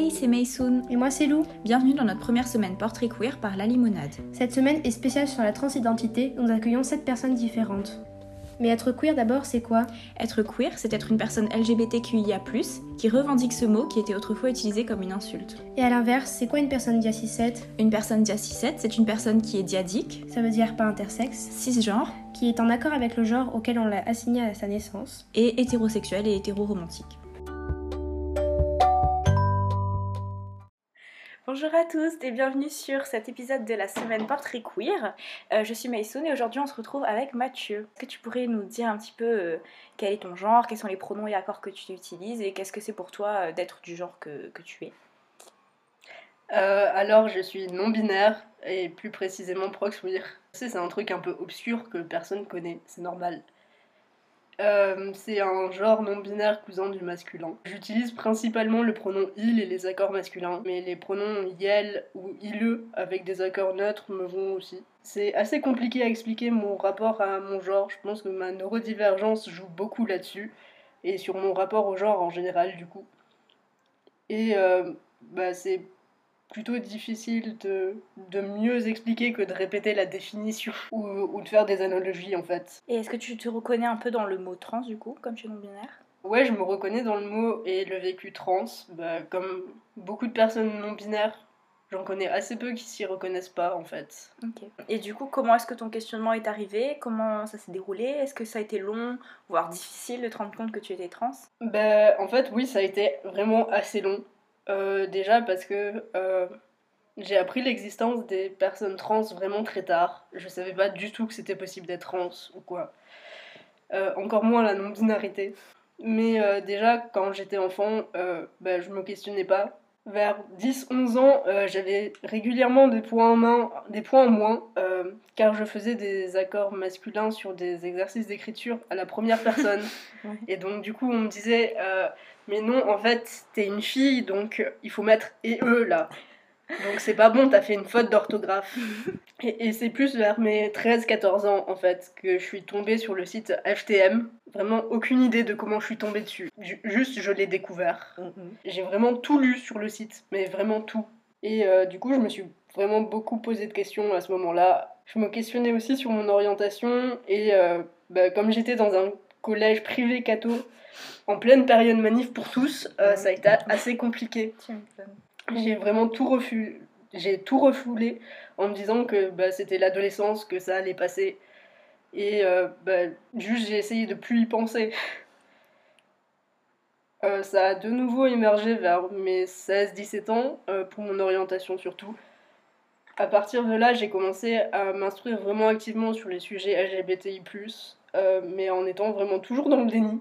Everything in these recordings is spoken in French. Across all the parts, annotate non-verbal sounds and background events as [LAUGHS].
Hey, c'est Maysoon. Et moi, c'est Lou. Bienvenue dans notre première semaine portrait queer par La Limonade. Cette semaine est spéciale sur la transidentité. Nous accueillons 7 personnes différentes. Mais être queer d'abord, c'est quoi? Être queer, c'est être une personne LGBTQIA, qui revendique ce mot qui était autrefois utilisé comme une insulte. Et à l'inverse, c'est quoi une personne dia 7 Une personne dia 7 c'est une personne qui est diadique, ça veut dire pas intersexe, cisgenre, qui est en accord avec le genre auquel on l'a assigné à sa naissance, et hétérosexuel et hétéroromantique. Bonjour à tous et bienvenue sur cet épisode de la semaine Portrait Queer. Euh, je suis Maïsoun et aujourd'hui on se retrouve avec Mathieu. Est-ce que tu pourrais nous dire un petit peu euh, quel est ton genre, quels sont les pronoms et accords que tu utilises et qu'est-ce que c'est pour toi euh, d'être du genre que, tu es? Alors je suis non-binaire et plus précisément prox-queer. C'est un truc un peu obscur que personne connaît, c'est normal. Euh, c'est un genre non binaire cousin du masculin. J'utilise principalement le pronom il et les accords masculins, mais les pronoms yel ou ile avec des accords neutres me vont aussi. C'est assez compliqué à expliquer mon rapport à mon genre, je pense que ma neurodivergence joue beaucoup là-dessus, et sur mon rapport au genre en général du coup. Et euh, bah, c'est plutôt difficile de, de, mieux expliquer que de répéter la définition [LAUGHS] ou, ou de faire des analogies en fait. Et est-ce que tu te reconnais un peu dans le mot trans du coup, comme tu es non-binaire? Ouais, je me reconnais dans le mot et le vécu trans. Bah, comme beaucoup de personnes non-binaires, j'en connais assez peu qui s'y reconnaissent pas en fait. Et du coup, comment est-ce que ton questionnement est arrivé? Comment ça s'est déroulé? Est-ce que ça a été long, voire difficile de te rendre compte que tu étais trans? Bah, en fait, oui, ça a été vraiment assez long. Euh, déjà parce que euh, j'ai appris l'existence des personnes trans vraiment très tard. Je savais pas du tout que c'était possible d'être trans ou quoi. Euh, encore moins la non-binarité. Mais déjà, quand j'étais enfant, bah, je me questionnais pas. Vers 10-11 ans, j'avais régulièrement des points en, main, des points en moins, car je faisais des accords masculins sur des exercices d'écriture à la première personne. [LAUGHS] Et donc, du coup, on me disait mais non, en fait, t'es une fille, donc euh, il faut mettre et eux là. Donc c'est pas bon, t'as fait une faute d'orthographe. [LAUGHS] Et, c'est plus vers mes 13-14 ans en fait que je suis tombée sur le site FTM. Vraiment aucune idée de comment je suis tombée dessus. juste je l'ai découvert. Mm-hmm. J'ai vraiment tout lu sur le site, mais vraiment tout. Et euh, du coup je me suis vraiment beaucoup posé de questions à ce moment-là. Je me questionnais aussi sur mon orientation et euh, bah, comme j'étais dans un collège privé catho, en pleine période manif pour tous, euh, ça a été assez compliqué. J'ai vraiment tout refusé. J'ai tout refoulé en me disant que bah, c'était l'adolescence, que ça allait passer. Et euh, bah, juste, j'ai essayé de plus y penser. [LAUGHS] Euh, ça a de nouveau émergé vers mes 16-17 ans, pour mon orientation surtout. À partir de là, j'ai commencé à m'instruire vraiment activement sur les sujets LGBTI, mais en étant vraiment toujours dans le déni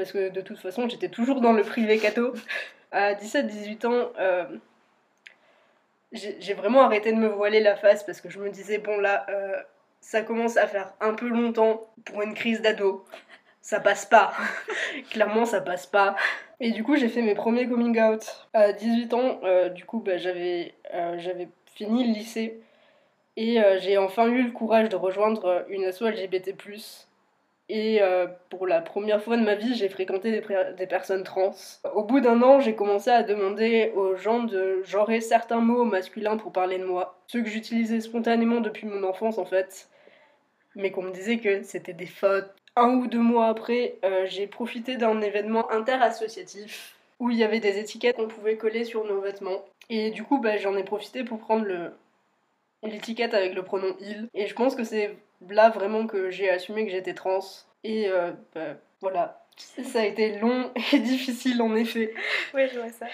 parce que de toute façon j'étais toujours dans le privé catho. [LAUGHS] À 17-18 ans, euh, j'ai vraiment arrêté de me voiler la face parce que je me disais, bon là, euh, ça commence à faire un peu longtemps pour une crise d'ado. Ça passe pas. [LAUGHS] Clairement, ça passe pas. Et du coup, j'ai fait mes premiers coming out. À 18 ans, euh, du coup, bah, j'avais fini le lycée. Et j'ai enfin eu le courage de rejoindre une asso LGBT+, et euh, pour la première fois de ma vie, j'ai fréquenté des, personnes trans. Au bout d'un an, j'ai commencé à demander aux gens de genrer certains mots masculins pour parler de moi. Ceux que j'utilisais spontanément depuis mon enfance en fait. Mais qu'on me disait que c'était des fautes. Un ou deux mois après, euh, j'ai profité d'un événement interassociatif où il y avait des étiquettes qu'on pouvait coller sur nos vêtements. Et du coup, bah, j'en ai profité pour prendre le, l'étiquette avec le pronom il. Et je pense que c'est là vraiment que j'ai assumé que j'étais trans. Et euh, bah, voilà, ça a été long [LAUGHS] et difficile en effet. Oui, je vois ça.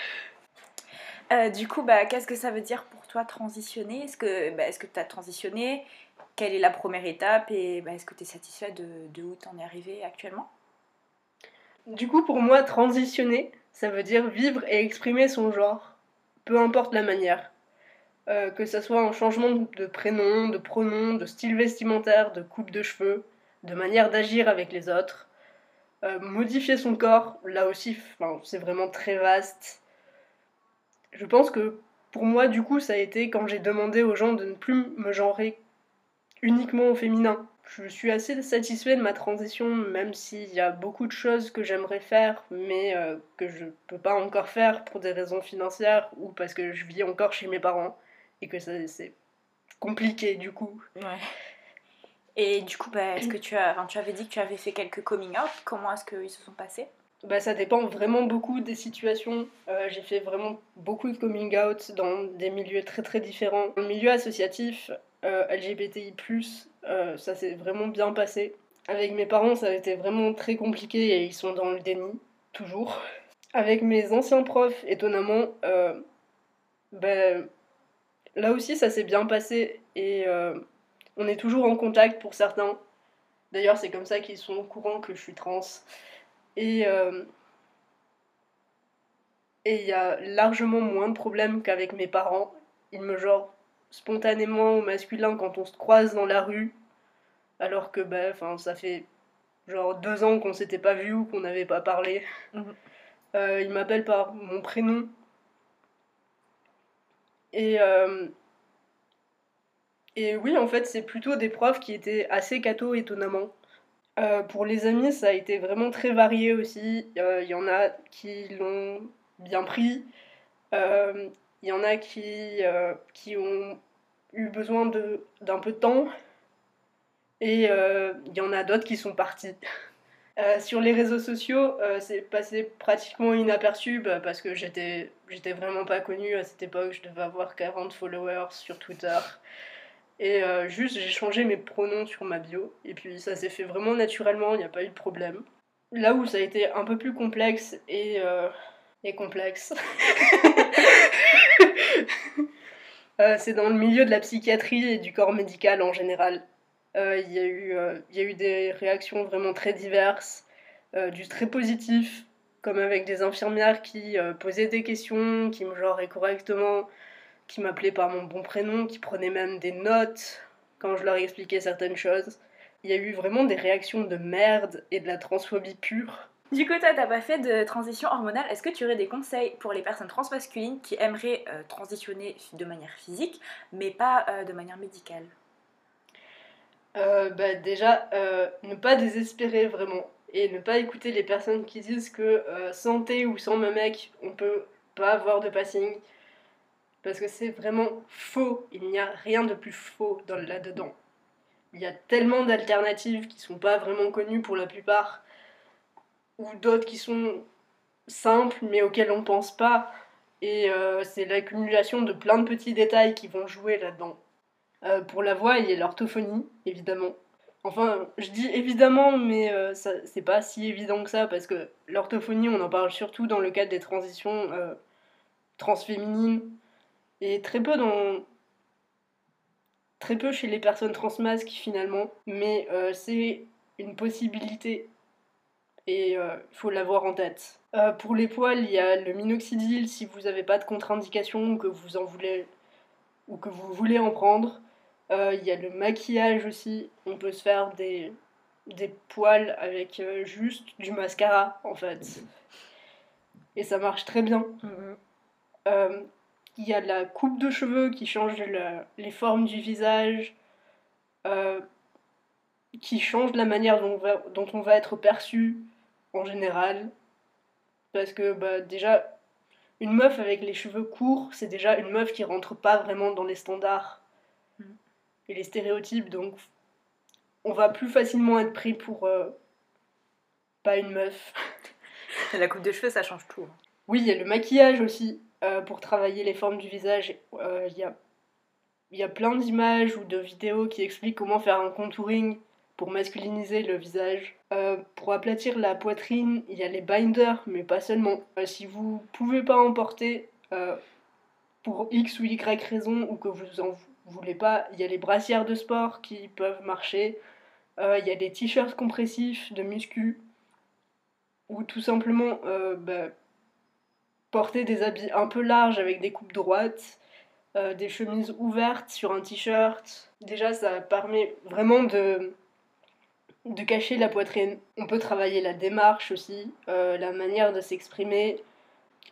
Euh, du coup, bah, qu'est-ce que ça veut dire pour toi transitionner? Est-ce que bah, que tu as transitionné? Quelle est la première étape? Et bah, est-ce que tu es satisfait de, de où tu en es arrivé actuellement? Du coup, pour moi, transitionner, ça veut dire vivre et exprimer son genre, peu importe la manière. Euh, que ce soit un changement de prénom, de pronom, de style vestimentaire, de coupe de cheveux, de manière d'agir avec les autres. Euh, modifier son corps, là aussi, c'est vraiment très vaste. Je pense que pour moi, du coup, ça a été quand j'ai demandé aux gens de ne plus me genrer uniquement au féminin. je suis assez satisfait de ma transition, même s'il y a beaucoup de choses que j'aimerais faire, mais euh, que je peux pas encore faire pour des raisons financières ou parce que je vis encore chez mes parents et que c'est compliqué du coup. Ouais. Et du coup, bah, est-ce que tu as, enfin, tu avais dit que tu avais fait quelques coming out. Comment est-ce qu'ils se sont passés? Bah, ça dépend vraiment beaucoup des situations. Euh, j'ai fait vraiment beaucoup de coming out dans des milieux très très différents. Le milieu associatif, euh, LGBTI, euh, ça s'est vraiment bien passé. Avec mes parents, ça a été vraiment très compliqué et ils sont dans le déni, toujours. Avec mes anciens profs, étonnamment, ben, là aussi ça s'est bien passé et on est toujours en contact pour certains. D'ailleurs, c'est comme ça qu'ils sont au courant que je suis trans. Et euh, et il y a largement moins de problèmes qu'avec mes parents. Ils me genre spontanément au masculin quand on se croise dans la rue, alors que bah, ça fait genre deux ans qu'on s'était pas vu ou qu'on n'avait pas parlé. Mhm. Euh, ils m'appellent par mon prénom. Et, euh, et oui, en fait, c'est plutôt des profs qui étaient assez cathos, étonnamment. Euh, pour les amis, ça a été vraiment très varié aussi. Il y en a qui l'ont bien pris. Il y en a qui, qui ont eu besoin d'un peu de temps. Et il y en a d'autres qui sont partis. [LAUGHS] Euh, sur les réseaux sociaux, euh, c'est passé pratiquement inaperçu bah, parce que j'étais, vraiment pas connue à cette époque. Je devais avoir 40 followers sur Twitter. Et euh, juste, j'ai changé mes pronoms sur ma bio. Et puis ça s'est fait vraiment naturellement, il n'y a pas eu de problème. Là où ça a été un peu plus complexe et complexe, [LAUGHS] c'est dans le milieu de la psychiatrie et du corps médical en général. Euh, il y, a eu, euh, y a eu des réactions vraiment très diverses, euh, du très positif, comme avec des infirmières qui posaient des questions, qui me genraient correctement, qui m'appelaient par mon bon prénom, qui prenaient même des notes quand je leur expliquais certaines choses. Il y a eu vraiment des réactions de merde et de la transphobie pure. Du coup, toi, t'as pas fait de transition hormonale. Est-ce que tu aurais des conseils pour les personnes transmasculines qui aimeraient transitionner de manière physique, mais pas de manière médicale? Euh, bah, déjà, euh, ne pas désespérer vraiment et ne pas écouter les personnes qui disent que euh, santé ou sans mec, on peut pas avoir de passing. Parce que c'est vraiment faux. Il n'y a rien de plus faux là-dedans. Il y a tellement d'alternatives qui sont pas vraiment connues pour la plupart, ou d'autres qui sont simples mais auxquelles on pense pas. Et c'est l'accumulation de plein de petits détails qui vont jouer là-dedans. Euh, pour la voix, il y a l'orthophonie, évidemment. Enfin, je dis évidemment, mais euh, c'est pas si évident que ça, parce que l'orthophonie, on en parle surtout dans le cadre des transitions euh, transféminines, et très peu dans. très peu chez les personnes transmasques finalement, mais c'est une possibilité, et il faut l'avoir en tête. pour les poils, il y a le minoxidil si vous n'avez pas de contre-indication ou que vous en voulez ou que vous voulez en prendre. Euh, il y a le maquillage aussi. On peut se faire des, des poils avec euh, juste du mascara en fait. Et ça marche très bien. Mm-hmm. Euh, il y a la coupe de cheveux qui change les formes du visage, qui change la manière dont on, va, dont on va être perçu en général. Parce que bah, déjà, une meuf avec les cheveux courts, c'est déjà une meuf qui rentre pas vraiment dans les standards et les stéréotypes, donc on va plus facilement être pris pour euh, pas une meuf. [LAUGHS] La coupe de cheveux, ça change tout. Hein. Oui, il y a le maquillage aussi, euh, pour travailler les formes du visage. Euh, il y, a, y a plein d'images ou de vidéos qui expliquent comment faire un contouring pour masculiniser le visage. pour aplatir la poitrine, il y a les binders, mais pas seulement. si vous pouvez pas en porter pour X ou Y raison, ou que vous en vous voulez pas, il y a les brassières de sport qui peuvent marcher, euh, il y a des t-shirts compressifs de muscu, ou tout simplement euh, bah, porter des habits un peu larges avec des coupes droites, euh, des chemises ouvertes sur un t-shirt. Déjà, ça permet vraiment de, de cacher la poitrine. On peut travailler la démarche aussi, la manière de s'exprimer,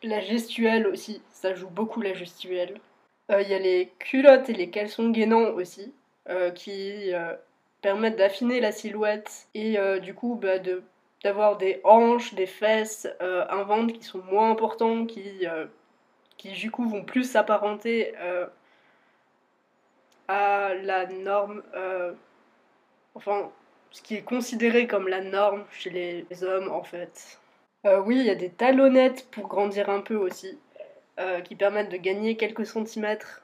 la gestuelle aussi, ça joue beaucoup la gestuelle. Euh, il y a les culottes et les caleçons gainants aussi, euh, qui, euh, permettent d'affiner la silhouette et euh, du coup bah, de d'avoir des hanches, des fesses, euh, un ventre qui sont moins importants, qui, euh, qui du coup vont plus s'apparenter euh, à la norme, euh, enfin ce qui est considéré comme la norme chez les, hommes en fait. Euh, oui, il y a des talonnettes pour grandir un peu aussi, euh, qui permettent de gagner quelques centimètres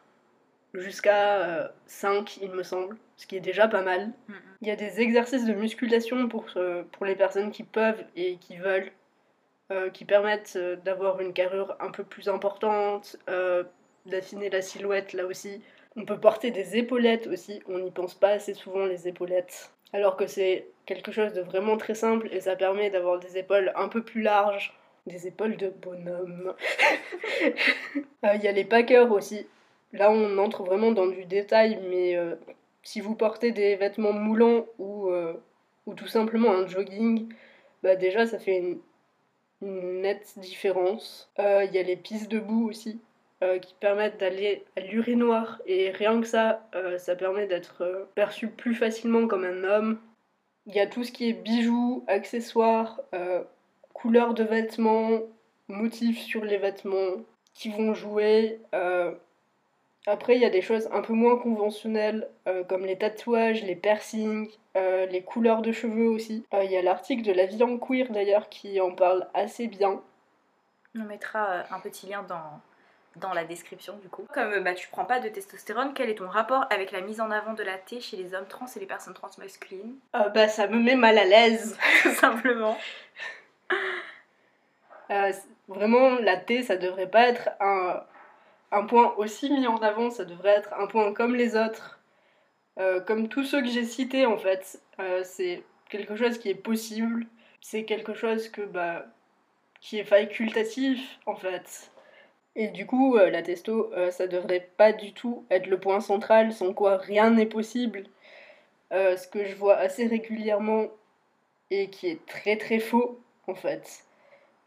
jusqu'à 5 il me semble, ce qui est déjà pas mal. Il y a des exercices de musculation pour, euh, pour les personnes qui peuvent et qui veulent, euh, qui permettent euh, d'avoir une carrure un peu plus importante, euh, d'affiner la silhouette là aussi. On peut porter des épaulettes aussi, on n'y pense pas assez souvent les épaulettes. Alors que c'est quelque chose de vraiment très simple et ça permet d'avoir des épaules un peu plus larges, des épaules de bonhomme. [LAUGHS] Euh, Il y a les packers aussi. Là on entre vraiment dans du détail, mais euh, si vous portez des vêtements moulants ou, euh, ou tout simplement un jogging, bah déjà ça fait une, nette différence. Euh, Il y a les pistes debout aussi euh, qui permettent d'aller à l'urinoir et rien que ça, euh, ça permet d'être euh, perçu plus facilement comme un homme. Il y a tout ce qui est bijoux, accessoires, couleurs de vêtements, motifs sur les vêtements qui vont jouer. euh, après, il y a des choses un peu moins conventionnelles, euh, comme les tatouages, les piercings, euh, les couleurs de cheveux aussi. Il y a l'article de La vie en queer d'ailleurs qui en parle assez bien. On mettra un petit lien dans, dans la description du coup. Comme bah, tu prends pas de testostérone, quel est ton rapport avec la mise en avant de la T chez les hommes trans et les personnes trans masculines Euh, bah, ça me met mal à l'aise. [LAUGHS] Simplement. [LAUGHS] Euh, vraiment, la T, ça devrait pas être un, un point aussi mis en avant, ça devrait être un point comme les autres. Euh, comme tous ceux que j'ai cités, en fait. Euh, c'est quelque chose qui est possible. C'est quelque chose que, bah, qui est facultatif, en fait. Et du coup, la testo, ça devrait pas du tout être le point central, sans quoi rien n'est possible. Ce que je vois assez régulièrement et qui est très très faux, en fait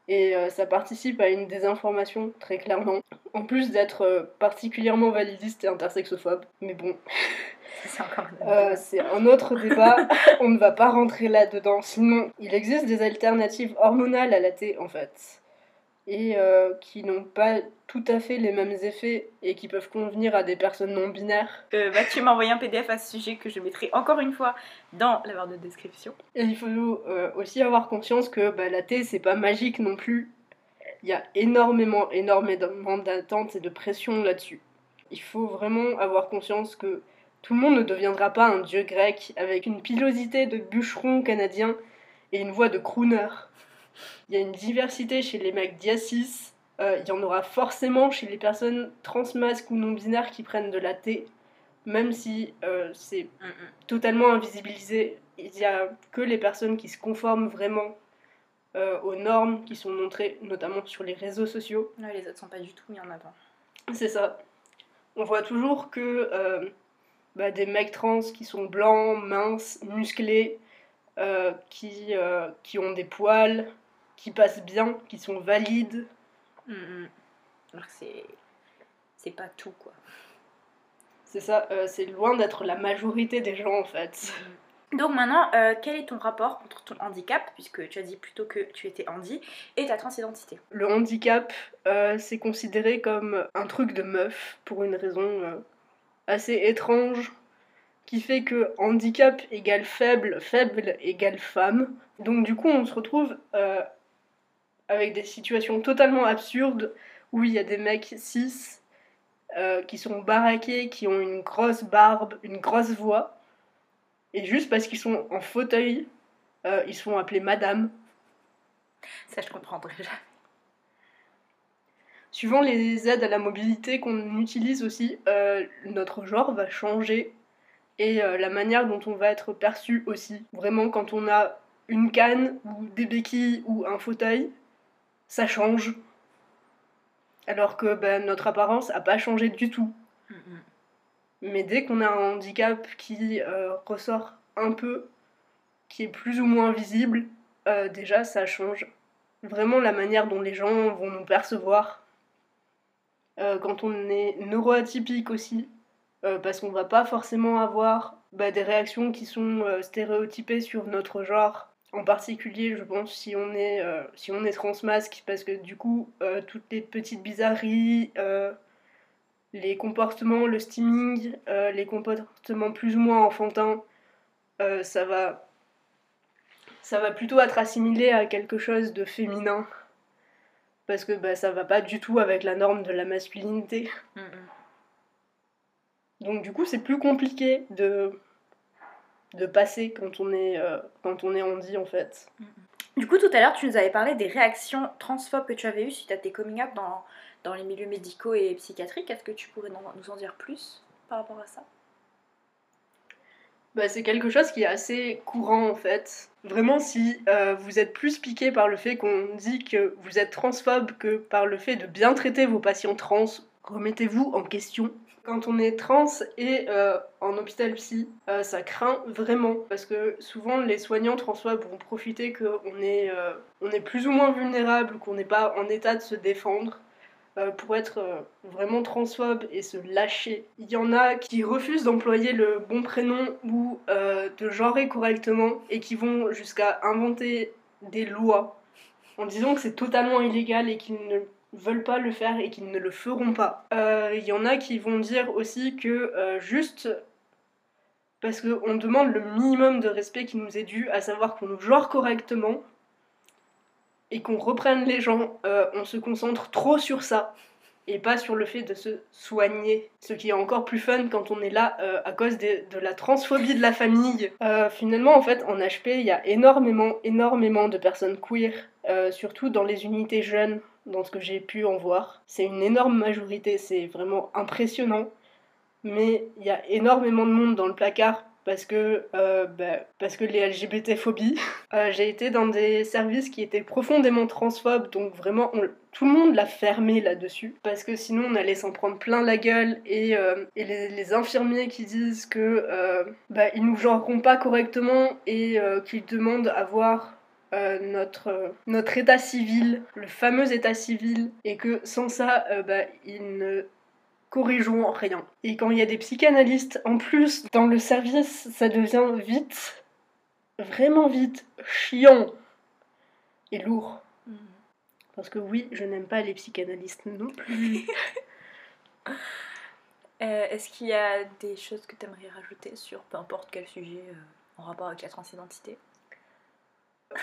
et euh, ça participe à une désinformation très clairement. En plus d'être euh, particulièrement validiste et intersexophobe, mais bon, [LAUGHS] C'est euh, c'est un autre débat, on ne va pas rentrer là-dedans. Sinon, il existe des alternatives hormonales à la T en fait, et euh, qui n'ont pas tout à fait les mêmes effets et qui peuvent convenir à des personnes non binaires. Euh, Mathieu m'a envoyé un PDF à ce sujet que je mettrai encore une fois dans la barre de description. Et il faut euh, aussi avoir conscience que bah, la T, c'est pas magique non plus. Il y a énormément, énormément d'attentes et de pression là-dessus. Il faut vraiment avoir conscience que tout le monde ne deviendra pas un dieu grec avec une pilosité de bûcheron canadien et une voix de crooner. Il y a une diversité chez les mecs diacis. Euh, il y en aura forcément chez les personnes transmasques ou non binaires qui prennent de la T, même si euh, c'est Mm, mm. totalement invisibilisé. Il n'y a que les personnes qui se conforment vraiment euh, aux normes qui sont montrées, notamment sur les réseaux sociaux. Ouais, les autres sont pas du tout mis en avant. C'est ça. On voit toujours que bah, des mecs trans qui sont blancs, minces, musclés, qui, qui ont des poils, qui passent bien, qui sont valides. Mm, mm. Alors que c'est. C'est pas tout quoi. C'est ça, euh, c'est loin d'être la majorité des gens en fait. Donc maintenant, euh, quel est ton rapport entre ton handicap, puisque tu as dit plutôt que tu étais handi, et ta transidentité? Le handicap, euh, c'est considéré comme un truc de meuf pour une raison assez étrange qui fait que handicap égale faible, faible égale femme. Donc du coup, on se retrouve avec des situations totalement absurdes où il y a des mecs cis euh, qui sont baraqués, qui ont une grosse barbe, une grosse voix, et juste parce qu'ils sont en fauteuil, euh, ils se font appeler madame. Ça, je comprendrai jamais. Suivant les aides à la mobilité qu'on utilise aussi, euh, notre genre va changer et euh, la manière dont on va être perçu aussi. Vraiment, quand on a une canne ou des béquilles ou un fauteuil, ça change. Alors que ben, notre apparence n'a pas changé du tout. Mais dès qu'on a un handicap qui euh, ressort un peu, qui est plus ou moins visible, euh, déjà ça change vraiment la manière dont les gens vont nous percevoir. Euh, quand on est neuroatypique aussi, parce qu'on va pas forcément avoir bah, des réactions qui sont stéréotypées sur notre genre. En particulier, je pense, si on est, euh, si on est transmasque, parce que du coup, euh, toutes les petites bizarreries, les comportements, le steaming, les comportements plus ou moins enfantins, ça va ça va plutôt être assimilé à quelque chose de féminin parce que bah, ça va pas du tout avec la norme de la masculinité. Mm, mm. Donc du coup, c'est plus compliqué de, de passer quand on est, euh, quand on est handi en fait. Du coup, tout à l'heure, tu nous avais parlé des réactions transphobes que tu avais eues suite à tes coming up dans, dans les milieux médicaux et psychiatriques. Est-ce que tu pourrais nous en dire plus par rapport à ça? Bah, c'est quelque chose qui est assez courant en fait. Vraiment, si euh, vous êtes plus piqué par le fait qu'on dit que vous êtes transphobe que par le fait de bien traiter vos patients trans, remettez-vous en question. Quand on est trans et euh, en hôpital psy, euh, ça craint vraiment parce que souvent les soignants transphobes vont profiter qu'on est, on est plus ou moins vulnérable, qu'on n'est pas en état de se défendre. Euh, pour être euh, vraiment transphobe et se lâcher. Il y en a qui refusent d'employer le bon prénom ou euh, de genrer correctement et qui vont jusqu'à inventer des lois en disant que c'est totalement illégal et qu'ils ne veulent pas le faire et qu'ils ne le feront pas. Il y en a qui vont dire aussi que juste parce qu'on demande le minimum de respect qui nous est dû, à savoir qu'on nous genre correctement, et qu'on reprenne les gens, euh, on se concentre trop sur ça et pas sur le fait de se soigner. Ce qui est encore plus fun quand on est là euh, à cause de, la transphobie de la famille. Euh, finalement, en fait, en HP, il y a énormément, énormément de personnes queer, surtout dans les unités jeunes, dans ce que j'ai pu en voir. C'est une énorme majorité, c'est vraiment impressionnant. Mais il y a énormément de monde dans le placard parce que, euh, bah, parce que les LGBT-phobies. [LAUGHS] Euh, j'ai été dans des services qui étaient profondément transphobes, donc vraiment tout le monde l'a fermé là-dessus, parce que sinon on allait s'en prendre plein la gueule, et, euh, les, infirmiers qui disent que bah, ils nous genreront pas correctement et qu'ils demandent à voir notre, notre état civil, le fameux état civil, et que sans ça, bah, ils ne corrigeons rien. Et quand il y a des psychanalystes en plus dans le service, ça devient vite, vraiment vite, chiant et lourd. Mm. Parce que oui, je n'aime pas les psychanalystes non plus. [LAUGHS] Euh, est-ce qu'il y a des choses que tu aimerais rajouter sur peu importe quel sujet euh, en rapport avec la transidentité?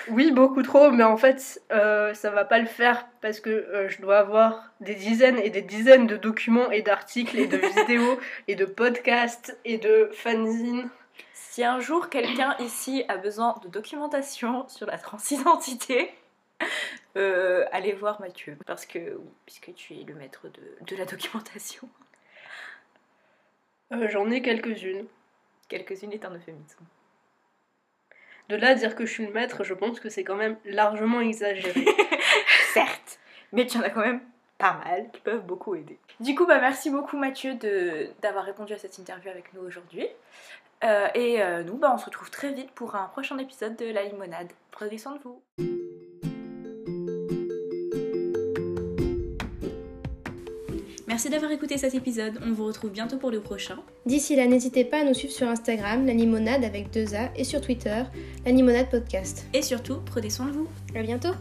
Oui, beaucoup trop, mais en fait, euh, ça va pas le faire parce que euh, je dois avoir des dizaines et des dizaines de documents et d'articles et de [LAUGHS] vidéos et de podcasts et de fanzines. Si un jour quelqu'un ici a besoin de documentation sur la transidentité, [LAUGHS] euh, allez voir Mathieu, parce que puisque tu es le maître de, de la documentation. J'en ai quelques-unes. Quelques-unes est un euphémisme. De là à dire que je suis le maître, je pense que c'est quand même largement exagéré. [LAUGHS] Certes, mais tu en as quand même pas mal qui peuvent beaucoup aider. Du coup, bah, merci beaucoup Mathieu d'avoir répondu à cette interview avec nous aujourd'hui. Euh, et euh, nous, bah, on se retrouve très vite pour un prochain épisode de La Limonade. Prenez soin de vous. Merci d'avoir écouté cet épisode, on vous retrouve bientôt pour le prochain. D'ici là, n'hésitez pas à nous suivre sur Instagram, la limonade avec deux A, et sur Twitter, la limonade podcast. Et surtout, prenez soin de vous. À bientôt